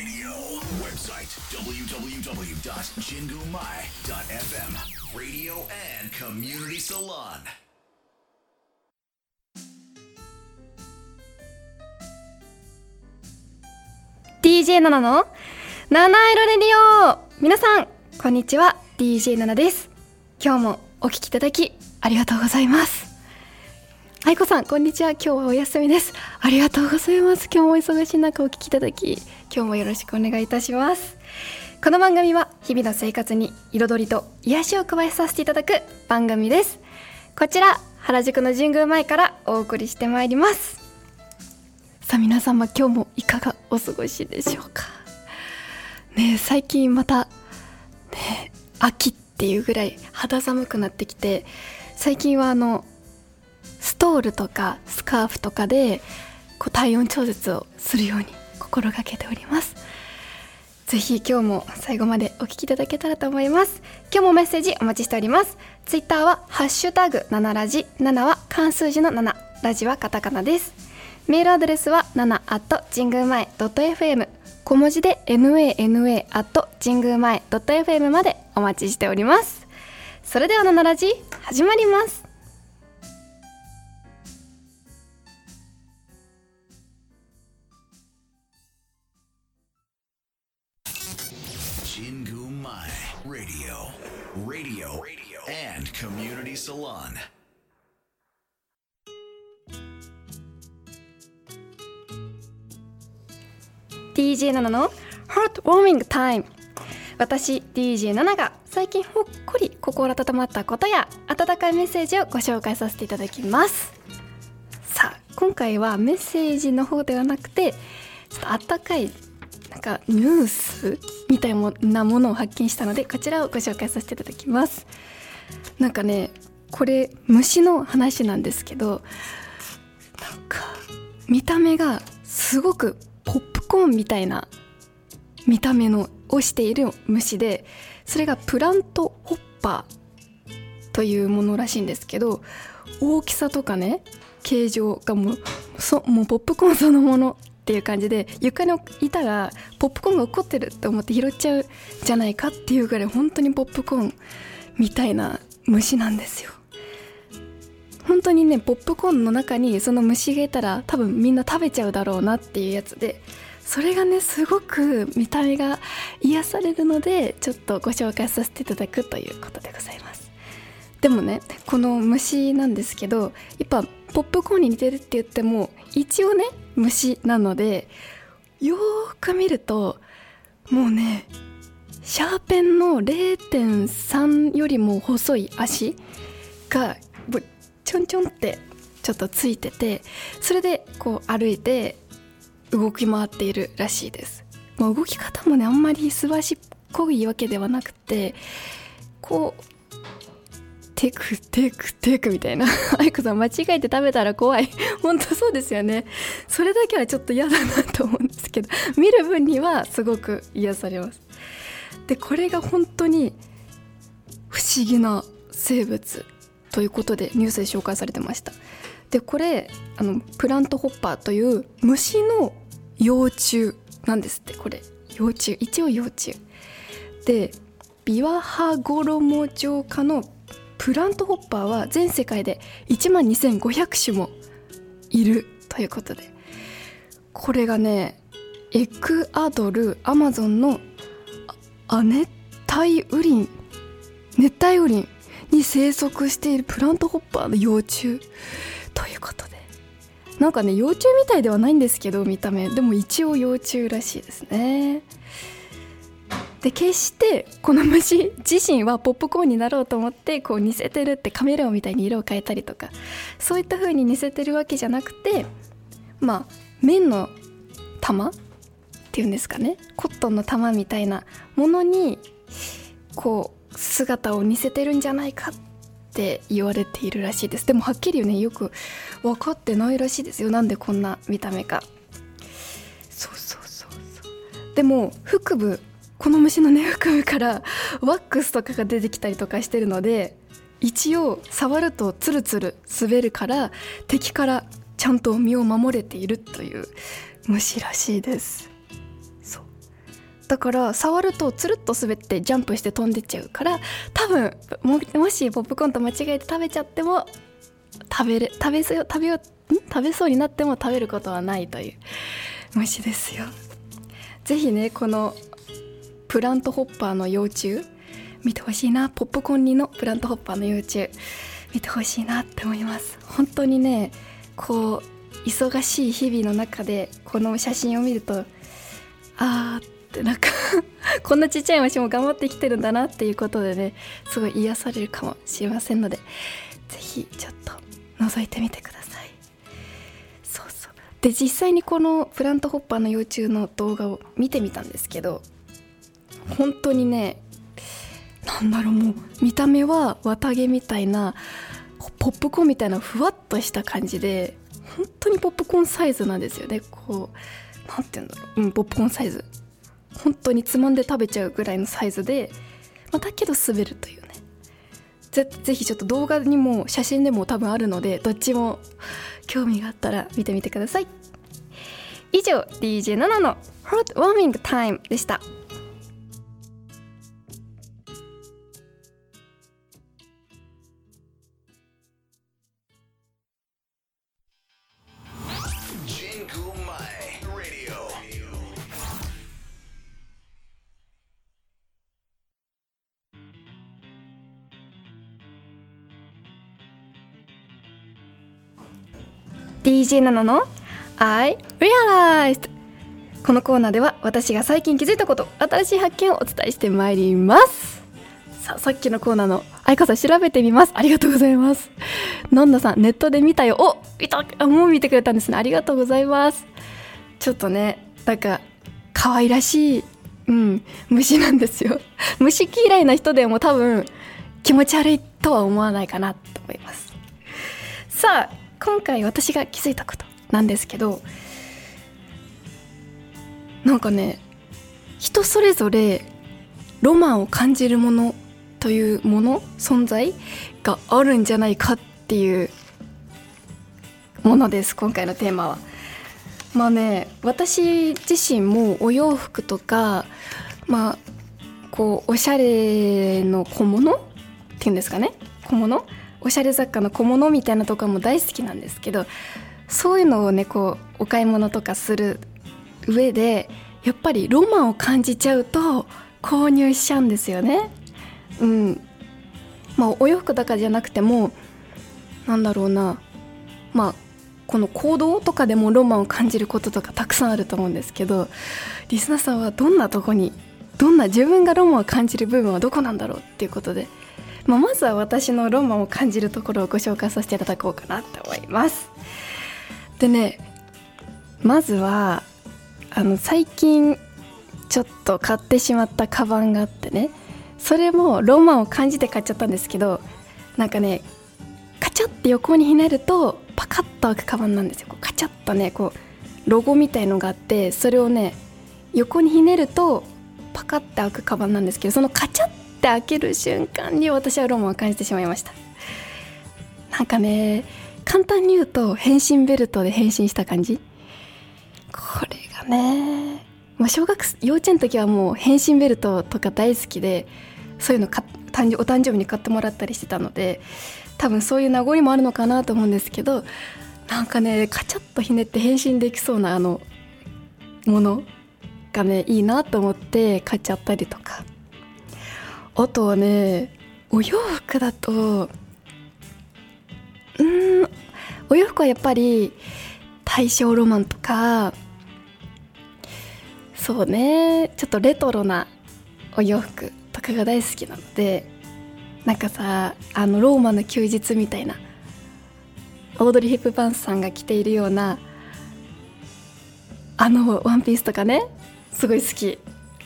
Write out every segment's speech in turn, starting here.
Radio. Website www.jingumai.fm. Radio and Community Salon. DJ ナナの七色レディオ皆さんこんにちは DJ ナナです今日もお聞きいただきありがとうございます愛子さんこんにちは。今日はお休みです。ありがとうございます。今日も忙しい中お聞きいただき今日もよろしくお願いいたします。この番組は日々の生活に彩りと癒しを加えさせていただく番組です。こちら原宿の神宮前からお送りしてまいります。さあ皆様今日もいかがお過ごしでしょうか？ね最近またね秋っていうぐらい肌寒くなってきて最近はあのストールとかスカーフとかでこう体温調節をするように心がけております。ぜひ今日も最後までお聞きいただけたらと思います。今日もメッセージお待ちしております。ツイッターはハッシュタグ7ラジ7は漢数字の7ラジはカタカナです。メールアドレスは7 at 神宮前 .fm 小文字で nana at 神宮前 .fm までお待ちしております。それでは7ラジ始まります「Community Salon. DJ ナナの Heart Warming Time. 私 DJ ナナが最近ほっこり心温まったことや温かいメッセージをご紹介させていただきます。さあ今回はメッセージの方ではなくてちょっとあったかいなんかニュースみたいなものを発見したのでこちらをご紹介させていただきます。なんかねこれ虫の話なんですけどなんか見た目がすごくポップコーンみたいな見た目のをしている虫でそれがプラントホッパーというものらしいんですけど大きさとかね形状がもうそもうポップコーンそのものっていう感じで床にいたらポップコーンが起こってるって思って拾っちゃうじゃないかっていうぐらい本当にポップコーンみたいな虫なんですよ。本当にねポップコーンの中にその虫がいたら多分みんな食べちゃうだろうなっていうやつでそれがねすごく見た目が癒されるのでちょっとご紹介させていただくということでございます。でもねこの虫なんですけどやっぱポップコーンに似てるって言っても一応ね虫なのでよーく見るともうねシャーペンの0.3よりも細い足がちょんちょんってちょっとついててそれでこう歩いて動き回っているらしいです、まあ、動き方もねあんまりすばしっこいわけではなくてこうテクテクテクみたいな。愛子さん間違えて食べたら怖い。本当そうですよね。それだけはちょっと嫌だなと思うんですけど見る分にはすごく癒されます。でこれが本当に不思議な生物。ということでニュースで紹介されてました。でこれあのプラントホッパーという虫の幼虫なんですってこれ。幼虫一応幼虫。でビワハゴロモジョウ科のプラントホッパーは全世界で1万2500種もいるということで。これがねエクアドルアマゾンの亜熱帯雨林。熱帯雨林。に生息しているプラントホッパーの幼虫。ということで。なんかね幼虫みたいではないんですけど見た目。でも一応幼虫らしいですね。で決してこの虫自身はポップコーンになろうと思ってこう似せてるってカメレオンみたいに色を変えたりとかそういった風に似せてるわけじゃなくてまあ綿の玉っていうんですかね。コットンの玉みたいなものにこう姿を似せてるんじゃないかって言われているらしいです。でもはっきりねよく分かってないらしいですよ。なんでこんな見た目か。そうそうそうそう。でも腹部この虫のね腹部からワックスとかが出てきたりとかしてるので一応触るとツルツル滑るから敵からちゃんと身を守れているという虫らしいです。だから触るとつるっと滑ってジャンプして飛んでっちゃうから多分もしポップコーンと間違えて食べちゃっても食べる食べそう食べよ食べそうになっても食べることはないという虫ですよ。ぜひねこのプラントホッパーの幼虫見てほしいな。ポップコーン煮のプラントホッパーの幼虫見てほしいなって思います。本当にねこう忙しい日々の中でこの写真を見るとあーってなんか こんなちっちゃい虫も頑張ってきてるんだなっていうことでねすごい癒されるかもしれませんのでぜひちょっと覗いてみてください。そうそう。で実際にこのプラントホッパーの幼虫の動画を見てみたんですけど本当にねなんだろうもう見た目は綿毛みたいなポップコーンみたいなふわっとした感じで本当にポップコーンサイズなんですよね。こうなんて言うんだろう、うん、ポップコーンサイズ。本当につまんで食べちゃうぐらいのサイズで、まあ、だけど滑るというね。ぜぜひちょっと動画にも写真でも多分あるのでどっちも興味があったら見てみてください。以上 DJ7 の Hot Warming Time でした。DJ7 の I Realized」このコーナーでは私が最近気づいたこと新しい発見をお伝えしてまいります。さあさっきのコーナーの愛花さん調べてみます。ありがとうございます。のんなさんネットで見たよ。お見たもう見てくれたんですね。ありがとうございます。ちょっとねなんか可愛らしいうん虫なんですよ。虫嫌いな人でも多分気持ち悪いとは思わないかなと思います。さあ今回私が気づいたことなんですけどなんかね人それぞれロマンを感じるものというもの存在があるんじゃないかっていうものです今回のテーマは。まあね私自身もお洋服とかまあこうおしゃれの小物っていうんですかね小物おしゃれ雑貨の小物みたいなとかも大好きなんですけどそういうのをねこうお買い物とかする上でやっぱりロマンを感じちゃうと購入しちゃうんですよね。うんまあお洋服だからじゃなくてもなんだろうなまあこの行動とかでもロマンを感じることとかたくさんあると思うんですけどリスナーさんはどんなとこにどんな自分がロマンを感じる部分はどこなんだろうっていうことで、まあ、まずは私のロマンを感じるところをご紹介させていただこうかなと思います。でねまずはあの最近ちょっと買ってしまったカバンがあってねそれもロマンを感じて買っちゃったんですけどなんかねカチャって横にひねるとパカッと開くカバンなんですよこうカチャッとねこうロゴみたいのがあってそれをね横にひねるとパカッて開くカバンなんですけどそのカチャッて開ける瞬間に私はロマンを感じてしまいました。なんかね簡単に言うと変身ベルトで変身した感じ。これがね、まあ、小学幼稚園の時はもう変身ベルトとか大好きでそういうのか誕生お誕生日に買ってもらったりしてたので多分そういう名残もあるのかなと思うんですけどなんかねカチャッとひねって変身できそうなあのものがねいいなと思って買っちゃったりとか。あとはねお洋服だとうんお洋服はやっぱり大正ロマンとかそうねちょっとレトロなお洋服とかが大好きなのでなんかさあのローマの休日みたいなオードリー・ヘップバーンさんが着ているようなあのワンピースとかねすごい好き。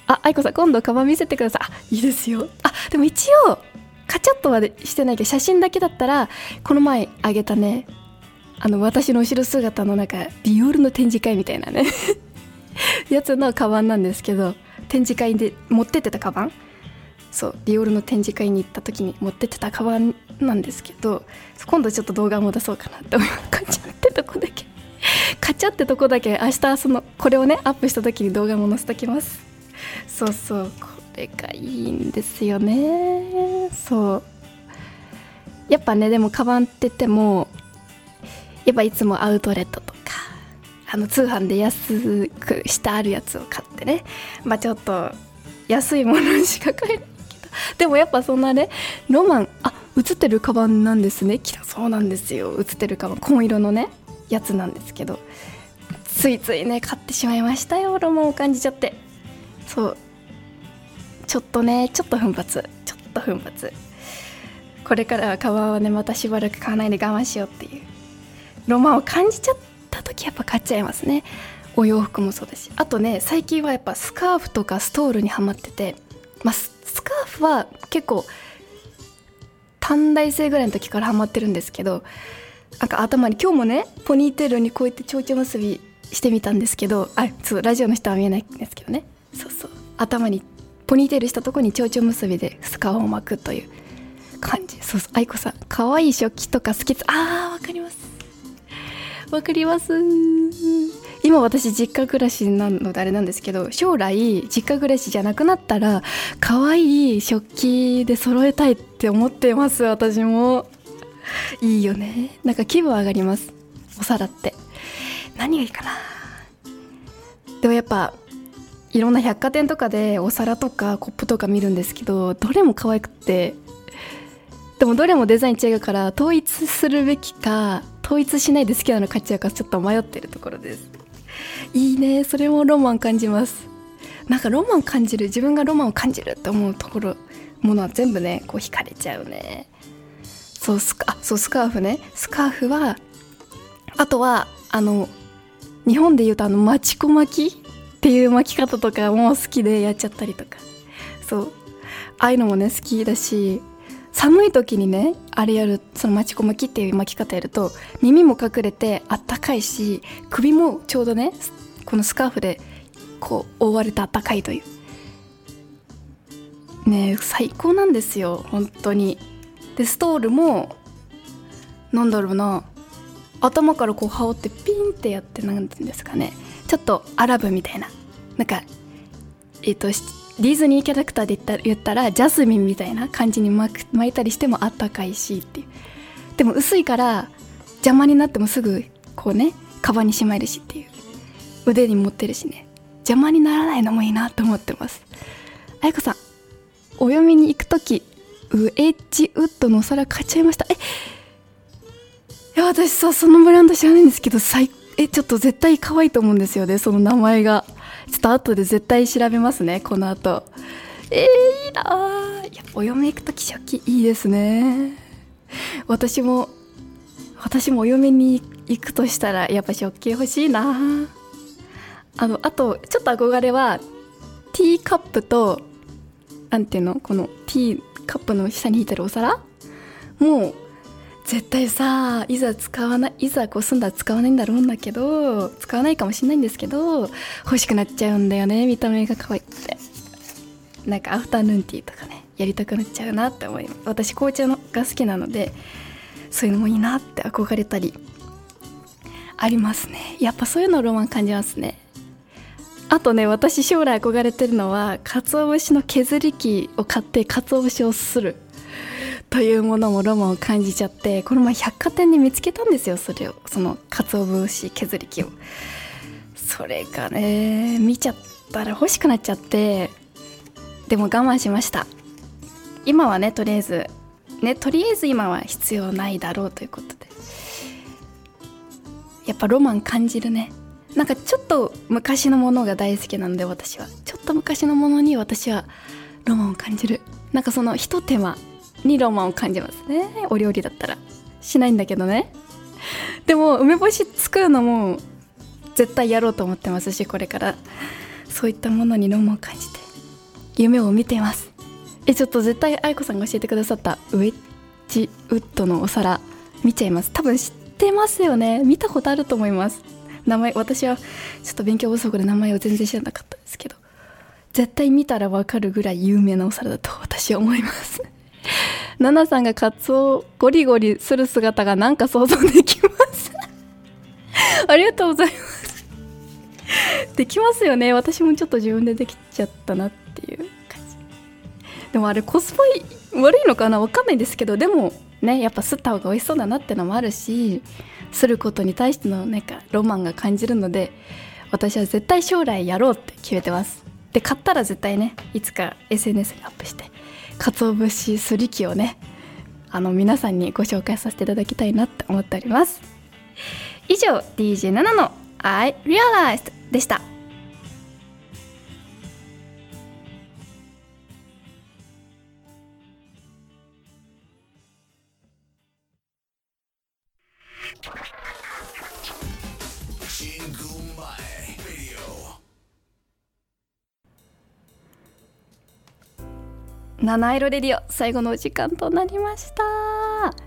あ愛子さん今度カバン見せてください。あいいですよ。あでも一応カチャッとはしてないけど写真だけだったらこの前あげたねあの私の後ろ姿のなんかディオールの展示会みたいなね やつのカバンなんですけど展示会で持ってってたカバン。そうディオールの展示会に行った時に持ってってたカバンなんですけど今度ちょっと動画も出そうかなって思いますカチャってとこだけ。カチャってとこだけ明日そのこれをねアップした時に動画も載せときます。そうそうこれがいいんですよね。そう。やっぱねでもカバンって言ってもやっぱいつもアウトレットとかあの通販で安くしてあるやつを買ってね。まあちょっと安いものしか買えないけど。でもやっぱそんなねロマンあ映ってるカバンなんですね。きたそうなんですよ。映ってるカバン紺色のねやつなんですけど。ついついね買ってしまいましたよ。ロマンを感じちゃって。そう。ちょっとねちょっと奮発。ちょっと奮発。これからはカバンはねまたしばらく買わないで我慢しようっていう。ロマンを感じちゃった時やっぱ買っちゃいますね。お洋服もそうだし。あとね最近はやっぱスカーフとかストールにはまってて。まあスカーフは結構短大生ぐらいの時からハマってるんですけどなんか頭に今日もねポニーテールにこうやって蝶々結びしてみたんですけどあそうラジオの人は見えないんですけどね。そうそう。頭にポニーテールしたとこに蝶々結びでスカーフを巻くという感じ。そうそう。愛子さん可愛い食器とか好きですあーわかります。わかります。今私実家暮らしなのであれなんですけど将来実家暮らしじゃなくなったら可愛い食器で揃えたいって思ってます私も。いいよね。なんか気分上がります。お皿って。何がいいかな。でもやっぱいろんな百貨店とかでお皿とかコップとか見るんですけどどれも可愛くてでもどれもデザイン違うから統一するべきか統一しないで好きなの買っちゃうかちょっと迷ってるところです。いいねそれもロマン感じます。なんかロマン感じる自分がロマンを感じるって思うところものは全部ねこう惹かれちゃうね。そうスカそうスカーフね。スカーフはあとはあの日本でいうとあのマチコ巻きっていう巻き方とかも好きでやっちゃったりとか。そう。ああいうのもね好きだし寒い時にねあれやるそのマチコ巻きっていう巻き方やると耳も隠れてあったかいし首もちょうどねこのスカーフでこう覆われてあったかいという。ね最高なんですよ本当に。でストールもなんだろうな頭からこう羽織ってピンってやってなんていうんですかね。ちょっとアラブみたいな。なんかえっ、とディズニーキャラクターで言った言ったらジャスミンみたいな感じに巻巻いたりしてもあったかいしっていう。でも薄いから邪魔になってもすぐこうねカバンにしまえるしっていう。腕に持ってるしね。邪魔にならないのもいいなと思ってます。あやこさんお嫁に行く時ウエッジウッドのお皿買っちゃいました。えいや私さそのブランド知らないんですけど最高えちょっと絶対可愛いと思うんですよねその名前が。ちょっと後で絶対調べますねこの後。えー、いいなあいやお嫁行く時食器いいですね。私も私もお嫁に行くとしたらやっぱ食器欲しいな。あのあとちょっと憧れはティーカップとなんていうのこのティーカップの下に引いてるお皿もう絶対さいざ使わないいざこう住んだら使わないんだろうんだけど使わないかもしれないんですけど欲しくなっちゃうんだよね見た目が可愛くて。なんかアフタヌーンティーとかねやりたくなっちゃうなって思います。私紅茶のが好きなのでそういうのもいいなって憧れたりありますね。やっぱそういうのロマン感じますね。あとね私将来憧れてるのは鰹節の削り器を買って鰹節をする。というものもロマンを感じちゃってこの前百貨店に見つけたんですよ。それをその鰹節削り器を。それがね見ちゃったら欲しくなっちゃってでも我慢しました。今はねとりあえずねとりあえず今は必要ないだろうということで。やっぱロマン感じるね。なんかちょっと昔のものが大好きなので私は。ちょっと昔のものに私はロマンを感じる。なんかそのひと手間。にロマンを感じますね。お料理だったら。しないんだけどね。でも梅干し作るのも絶対やろうと思ってますしこれから。そういったものにロマンを感じて夢を見ています。えちょっと絶対愛子さんが教えてくださったウェッジウッドのお皿見ちゃいます。多分知ってますよね。見たことあると思います。名前私はちょっと勉強不足で名前を全然知らなかったんですけど。絶対見たらわかるぐらい有名なお皿だと私は思います。ナナさんがカツオゴリゴリする姿がなんか想像できます。ありがとうございます。できますよね。私もちょっと自分でできちゃったなっていう感じ。でもあれコスパ悪いのかな？わかんないですけど。でもねやっぱ吸った方が美味しそうだなってのもあるしすることに対してのなんかロマンが感じるので私は絶対将来やろうって決めてます。で買ったら絶対ねいつか SNS にアップして。鰹節すり器をねあの皆さんにご紹介させていただきたいなって思っております。以上 DJ7 の I Realized でした。七色レディオ最後のお時間となりました。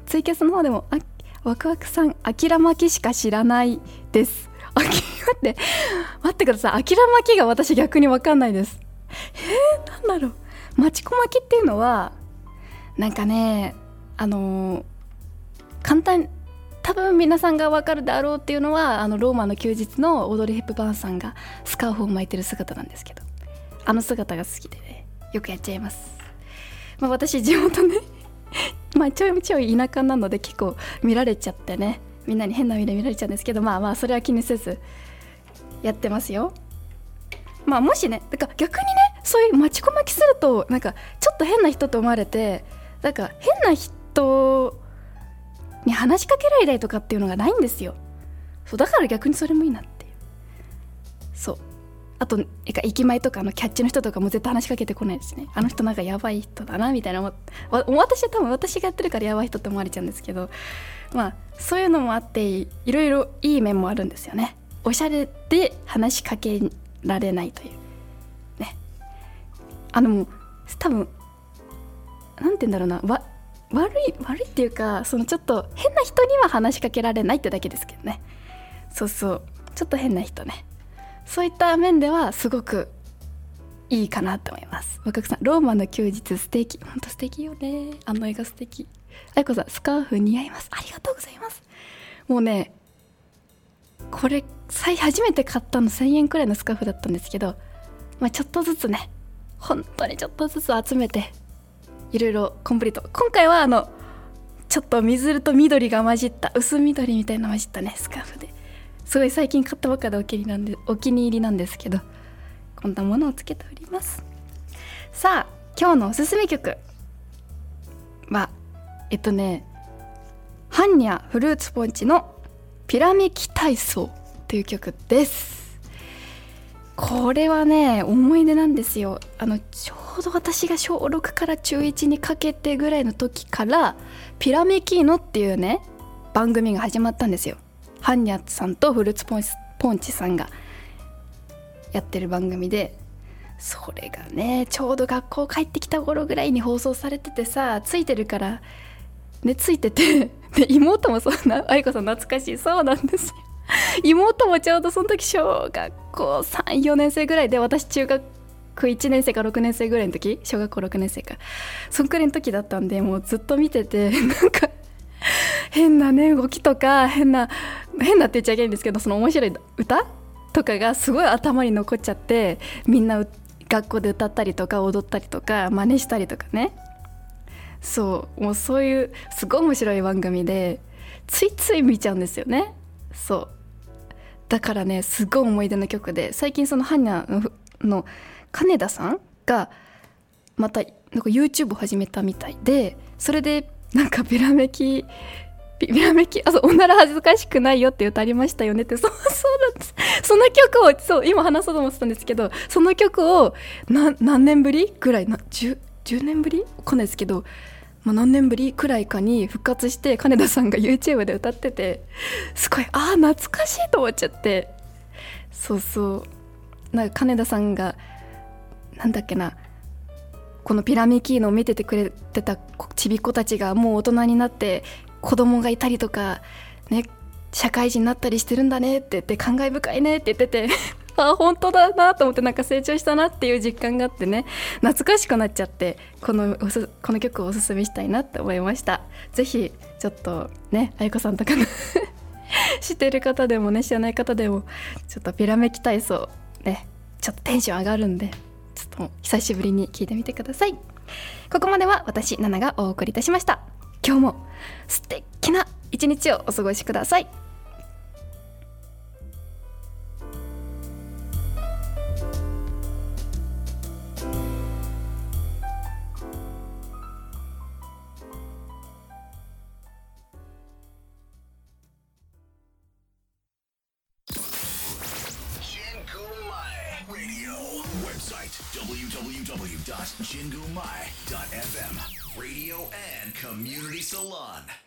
ツイキャスの方でもあワクワクさんあきらまきしか知らないです。あき待って待ってください。あきらまきが私逆にわかんないです。えー、なんだろう。まちこまきっていうのはなんかねあのー簡単多分皆さんがわかるであろうっていうのはあのローマの休日のオードリー・ヘップバーンさんがスカーフを巻いてる姿なんですけどあの姿が好きでねよくやっちゃいます。まあ、私地元ね。まあちょいちょい田舎なので結構見られちゃってね。みんなに変な目で見られちゃうんですけど。まあまあそれは気にせずやってますよ。まあもしねだから逆にねそういう待ちこまきするとなんかちょっと変な人と思われてなんか変な人に話しかけられたりとかっていうのがないんですよ。そうだから逆にそれもいいなっていう。そう。あと駅前とかのキャッチの人とかも絶対話しかけてこないですね。あの人なんかやばい人だなみたいな。私は多分私がやってるからやばい人って思われちゃうんですけどまあそういうのもあっていろいろいい面もあるんですよね。おしゃれで話しかけられないという。ね。あの多分なんて言うんだろうな。わ悪い悪いっていうかそのちょっと変な人には話しかけられないってだけですけどね。そうそう。ちょっと変な人ね。そういった面ではすごくいいかなと思います。若くさんローマの休日素敵。ほんと素敵よね。あの絵が素敵。あいこさんスカーフ似合います。ありがとうございます。もうねこれ最初めて買ったの1000円くらいのスカーフだったんですけど、まあ、ちょっとずつね本当にちょっとずつ集めていろいろコンプリート。今回はあのちょっと水と緑が混じった薄緑みたいな混じったねスカーフで。すごい最近買ったばっかでお気に入りなんでお気に入りなんですけどこんなものをつけております。さあ今日のおすすめ曲。はえっとねハンニャフルーツポンチのピラミキ体操という曲です。これはね思い出なんですよ。あのちょうど私が小6から中1にかけてぐらいの時からピラミキーノっていうね番組が始まったんですよ。ハンニャさんとフルーツポンチポンチさんがやってる番組でそれがねちょうど学校帰ってきた頃ぐらいに放送されててさついてるからねついてて で妹もそうな愛子さん懐かしいそうなんですよ。妹もちょうどその時小学校34年生ぐらいで私中学1年生か6年生ぐらいの時小学校6年生かそんくらいの時だったんでもうずっと見ててなんか変なね動きとか変な変なって言っちゃいけないんですけどその面白い歌とかがすごい頭に残っちゃってみんな学校で歌ったりとか踊ったりとか真似したりとかね。そうもうそういうすごい面白い番組でついつい見ちゃうんですよね。そう。だからねすごい思い出の曲で最近そのハニャの金田さんがまたなんか YouTube を始めたみたいでそれでなんかピラメキ ピラメキあそうおなら恥ずかしくないよって歌ありましたよねって。そうそうなんです。その曲をそう今話そうと思ってたんですけどその曲をな何年ぶりぐらいな 10, 年ぶりわかんないですけど、まあ、何年ぶりくらいかに復活して金田さんが YouTube で歌っててすごいああ懐かしいと思っちゃって。そうそう。なんか金田さんがなんだっけなこのピラミキーノを見ててくれてたちびっ子たちがもう大人になって子供がいたりとかね社会人になったりしてるんだねって言って感慨深いねって言ってて あ本当だなと思ってなんか成長したなっていう実感があってね懐かしくなっちゃってこのこの曲をおすすめしたいなって思いました。是非ちょっとねあゆこさんとかの 知ってる方でもね知らない方でもちょっとピラメキ体操ねちょっとテンション上がるんでちょっと久しぶりに聞いてみてください。ここまでは私ナナがお送りいたしました。今日も素敵な一日をお過ごしください。Community Salon.